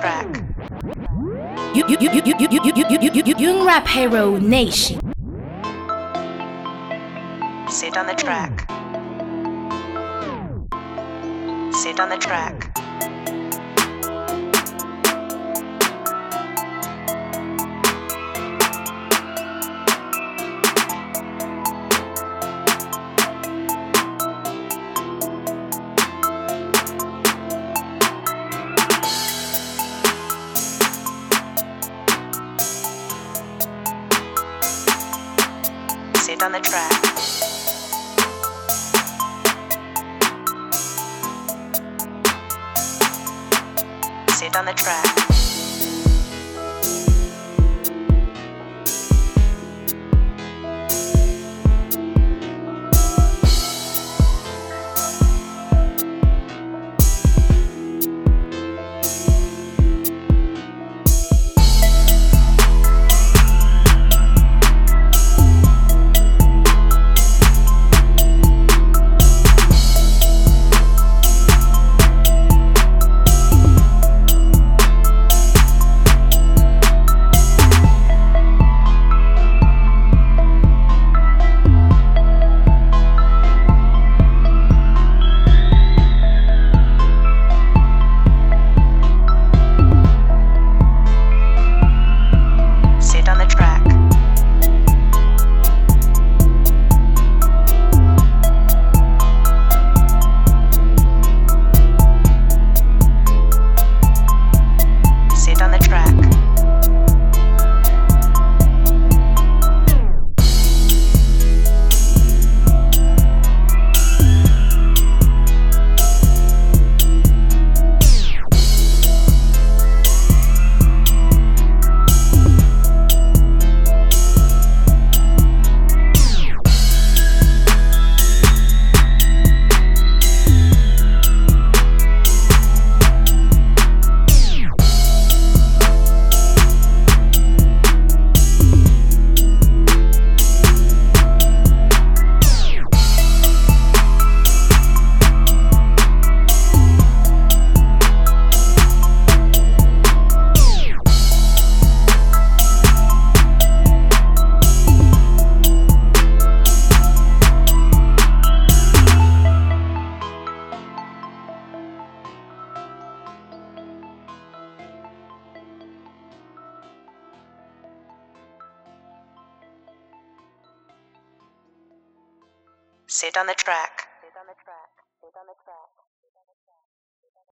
track. You you you you you you you you you you Young Rap Hero Nation. CiD on the track. CiD on the track. CiD on the track. CiD on the track. CiD on the track.